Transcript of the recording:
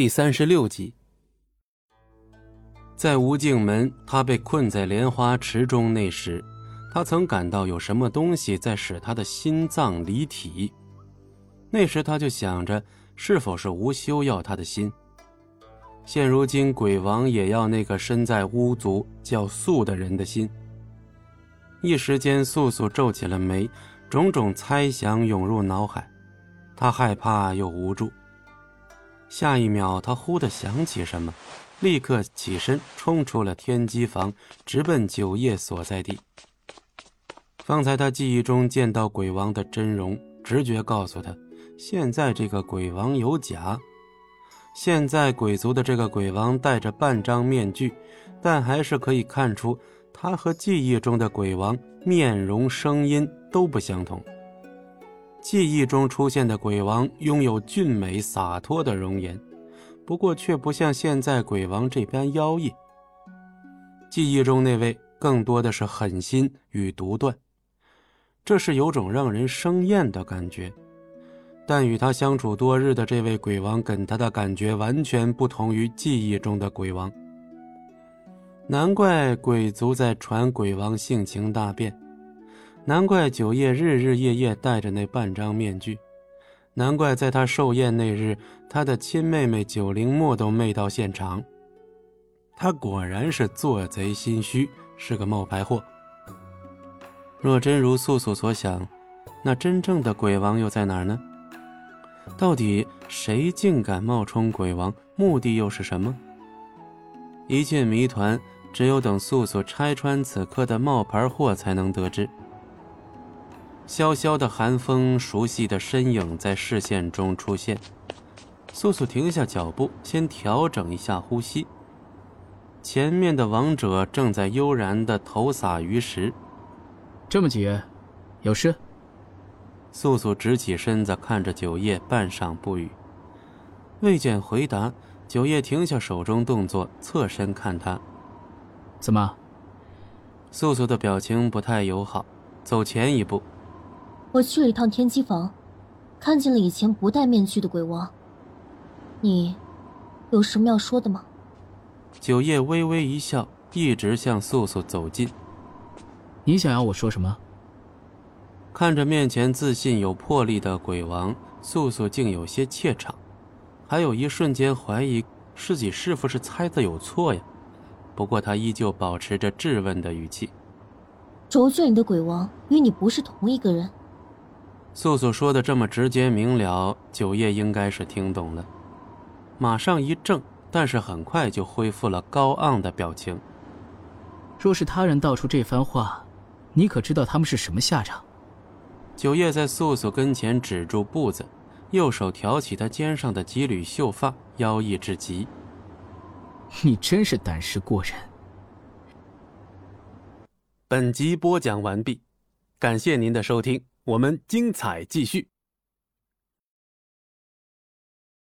第三十六集，在无尽门，他被困在莲花池中那时，他曾感到有什么东西在使他的心脏离体。那时他就想着，是否是无休要他的心。现如今，鬼王也要那个身在巫族叫素的人的心。一时间，素素皱起了眉，种种猜想涌入脑海，他害怕又无助。下一秒，他忽地想起什么，立刻起身冲出了天机房，直奔九叶所在地。方才他记忆中见到鬼王的真容，直觉告诉他，现在这个鬼王有假。现在鬼族的这个鬼王戴着半张面具，但还是可以看出他和记忆中的鬼王面容、声音都不相同。记忆中出现的鬼王拥有俊美洒脱的容颜，不过却不像现在鬼王这般妖异。记忆中那位更多的是狠心与独断，这是有种让人生厌的感觉。但与他相处多日的这位鬼王，给他的感觉完全不同于记忆中的鬼王。难怪鬼族在传鬼王性情大变。难怪九叶日日夜夜戴着那半张面具，难怪在他寿宴那日，他的亲妹妹九灵墨都没到现场。他果然是做贼心虚，是个冒牌货。若真如素素所想，那真正的鬼王又在哪儿呢？到底谁竟敢冒充鬼王？目的又是什么？一切谜团，只有等素素拆穿此刻的冒牌货，才能得知。萧萧的寒风，熟悉的身影在视线中出现。素素停下脚步，先调整一下呼吸。前面的王者正在悠然的投洒鱼食。这么急，有事？素素直起身子，看着九叶，半晌不语。未见回答，九叶停下手中动作，侧身看他。怎么？素素的表情不太友好，走前一步。我去了一趟天机房，看见了以前不戴面具的鬼王。你有什么要说的吗？九叶微微一笑，一直向素素走近。你想要我说什么？看着面前自信有魄力的鬼王，素素竟有些怯场，还有一瞬间怀疑自己是不是猜的有错呀。不过他依旧保持着质问的语气：“轴卷里的鬼王与你不是同一个人。”素素说的这么直接明了，九叶应该是听懂了，马上一怔，但是很快就恢复了高昂的表情。若是他人道出这番话，你可知道他们是什么下场？九叶在素素跟前止住步子，右手挑起她肩上的几缕秀发，妖异至极。你真是胆识过人。本集播讲完毕，感谢您的收听。我们精彩继续。